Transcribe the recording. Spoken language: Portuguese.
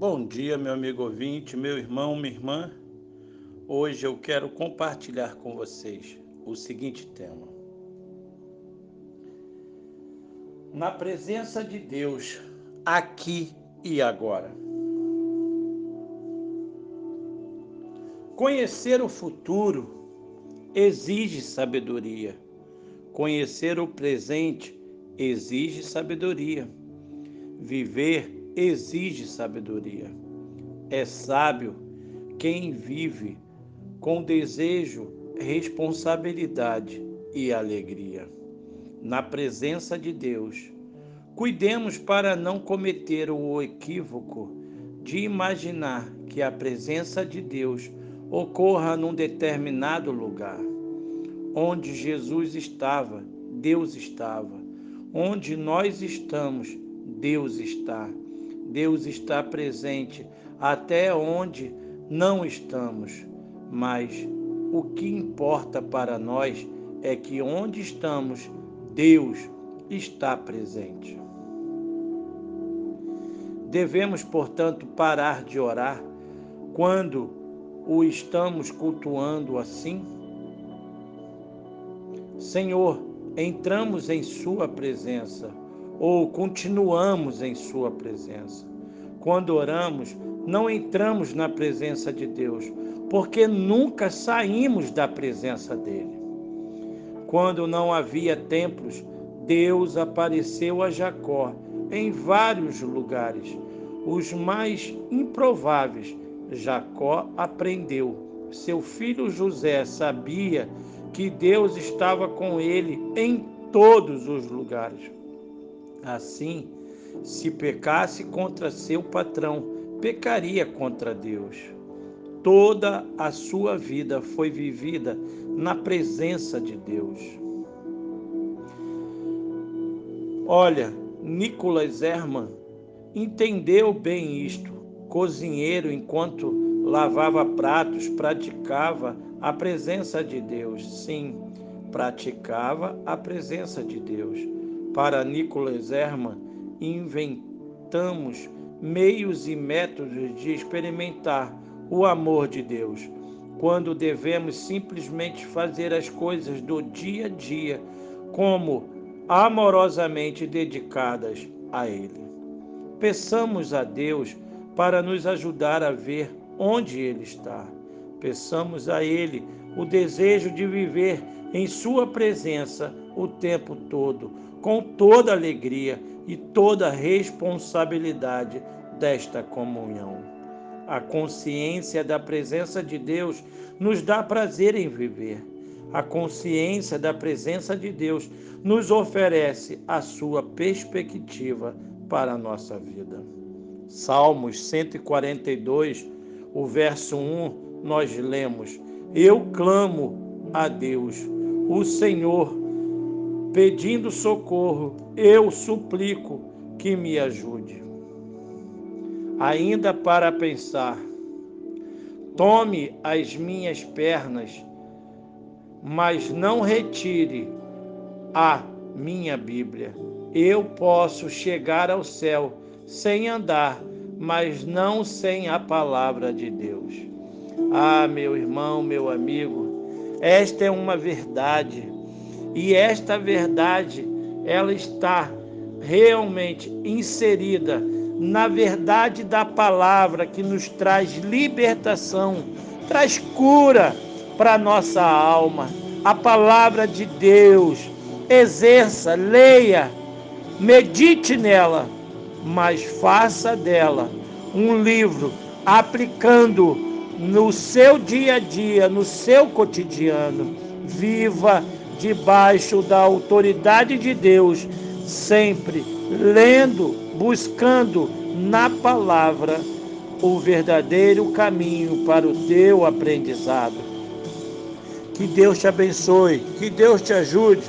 Bom dia, meu amigo ouvinte, meu irmão, minha irmã. Hoje eu quero compartilhar com vocês o seguinte tema. Na presença de Deus, aqui e agora. Conhecer o futuro exige sabedoria. Conhecer o presente exige sabedoria. Viver exige sabedoria. É sábio quem vive com desejo, responsabilidade e alegria. Na presença de Deus, cuidemos para não cometer o equívoco de imaginar que a presença de Deus ocorra num determinado lugar. Onde Jesus estava, Deus estava. Onde nós estamos, Deus está. Deus está presente até onde não estamos, mas o que importa para nós é que onde estamos, Deus está presente. Devemos, portanto, parar de orar quando o estamos cultuando assim? Senhor, entramos em Sua presença ou continuamos em Sua presença. Quando oramos, não entramos na presença de Deus, porque nunca saímos da presença dele. Quando não havia templos, Deus apareceu a Jacó em vários lugares, os mais improváveis. Jacó aprendeu. Seu filho José sabia que Deus estava com ele em todos os lugares. Assim, se pecasse contra seu patrão, pecaria contra Deus. Toda a sua vida foi vivida na presença de Deus. Olha, Nicolas Herman entendeu bem isto. Cozinheiro, enquanto lavava pratos, praticava a presença de Deus. Sim, praticava a presença de Deus para Nicholas Herman, inventamos meios e métodos de experimentar o amor de Deus, quando devemos simplesmente fazer as coisas do dia a dia como amorosamente dedicadas a Ele. Peçamos a Deus para nos ajudar a ver onde Ele está. Peçamos a Ele o desejo de viver em Sua presença o tempo todo, com toda alegria e toda responsabilidade desta comunhão. A consciência da presença de Deus nos dá prazer em viver. A consciência da presença de Deus nos oferece a sua perspectiva para a nossa vida. Salmos 142, o verso 1, nós lemos: Eu clamo a Deus, o Senhor pedindo socorro, eu suplico que me ajude. Ainda para pensar, tome as minhas pernas, mas não retire a minha Bíblia. Eu posso chegar ao céu sem andar, mas não sem a palavra de Deus. Ah, meu irmão, meu amigo, esta é uma verdade e esta verdade, ela está realmente inserida na verdade da palavra que nos traz libertação, traz cura para nossa alma. A palavra de Deus, exerça, leia, medite nela, mas faça dela um livro aplicando no seu dia a dia, no seu cotidiano. Viva debaixo da autoridade de Deus, sempre lendo, buscando na palavra o verdadeiro caminho para o teu aprendizado. Que Deus te abençoe, que Deus te ajude.